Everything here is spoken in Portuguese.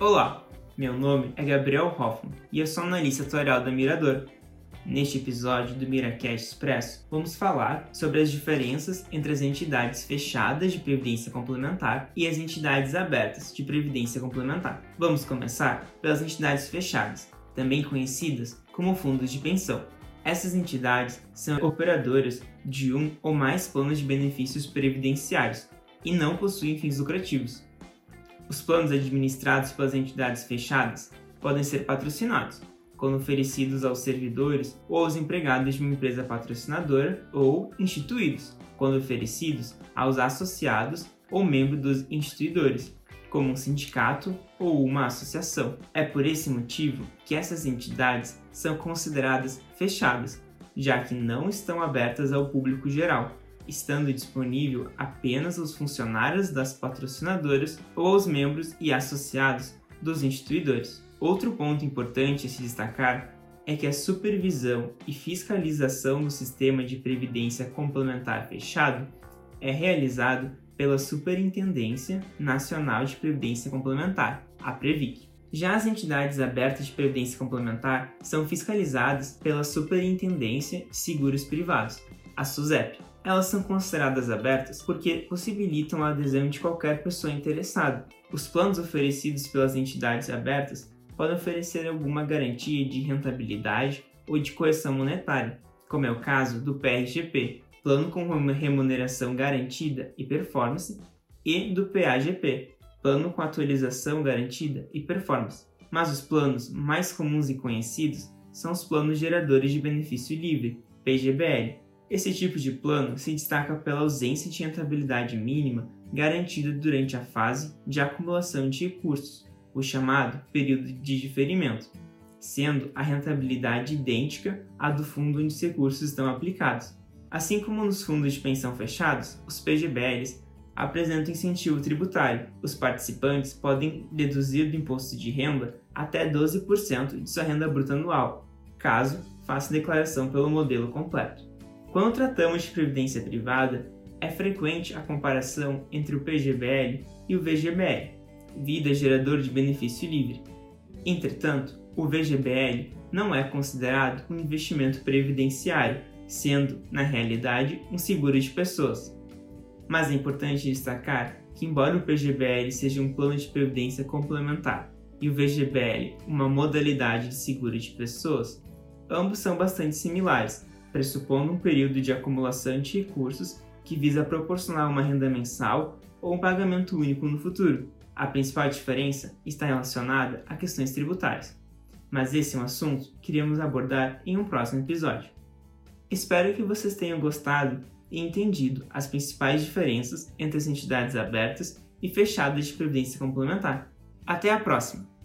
Olá, meu nome é Gabriel Hoffman e eu sou analista atuarial da Mirador. Neste episódio do Miracast Expresso, vamos falar sobre as diferenças entre as entidades fechadas de previdência complementar e as entidades abertas de previdência complementar. Vamos começar pelas entidades fechadas, também conhecidas como fundos de pensão. Essas entidades são operadoras de um ou mais planos de benefícios previdenciários e não possuem fins lucrativos. Os planos administrados pelas entidades fechadas podem ser patrocinados, quando oferecidos aos servidores ou aos empregados de uma empresa patrocinadora, ou instituídos, quando oferecidos aos associados ou membros dos instituidores, como um sindicato ou uma associação. É por esse motivo que essas entidades são consideradas fechadas, já que não estão abertas ao público geral estando disponível apenas aos funcionários das patrocinadoras ou aos membros e associados dos instituidores. Outro ponto importante a se destacar é que a supervisão e fiscalização do sistema de previdência complementar fechado é realizado pela Superintendência Nacional de Previdência Complementar, a Previc. Já as entidades abertas de previdência complementar são fiscalizadas pela Superintendência de Seguros Privados, a SUSEP elas são consideradas abertas porque possibilitam a adesão de qualquer pessoa interessada. Os planos oferecidos pelas entidades abertas podem oferecer alguma garantia de rentabilidade ou de correção monetária, como é o caso do PRGP, Plano com Remuneração Garantida e Performance, e do PAGP, Plano com Atualização Garantida e Performance. Mas os planos mais comuns e conhecidos são os planos geradores de benefício livre, PGBL, esse tipo de plano se destaca pela ausência de rentabilidade mínima garantida durante a fase de acumulação de recursos, o chamado período de diferimento, sendo a rentabilidade idêntica à do fundo onde os recursos estão aplicados. Assim como nos fundos de pensão fechados, os PGBLs apresentam incentivo tributário. Os participantes podem deduzir do imposto de renda até 12% de sua renda bruta anual, caso faça declaração pelo modelo completo. Quando tratamos de previdência privada, é frequente a comparação entre o PGBL e o VGBL, Vida Gerador de Benefício Livre. Entretanto, o VGBL não é considerado um investimento previdenciário, sendo, na realidade, um seguro de pessoas. Mas é importante destacar que, embora o PGBL seja um plano de previdência complementar e o VGBL uma modalidade de seguro de pessoas, ambos são bastante similares, pressupondo um período de acumulação de recursos que visa proporcionar uma renda mensal ou um pagamento único no futuro. A principal diferença está relacionada a questões tributárias, mas esse é um assunto que iremos abordar em um próximo episódio. Espero que vocês tenham gostado e entendido as principais diferenças entre as entidades abertas e fechadas de previdência complementar. Até a próxima!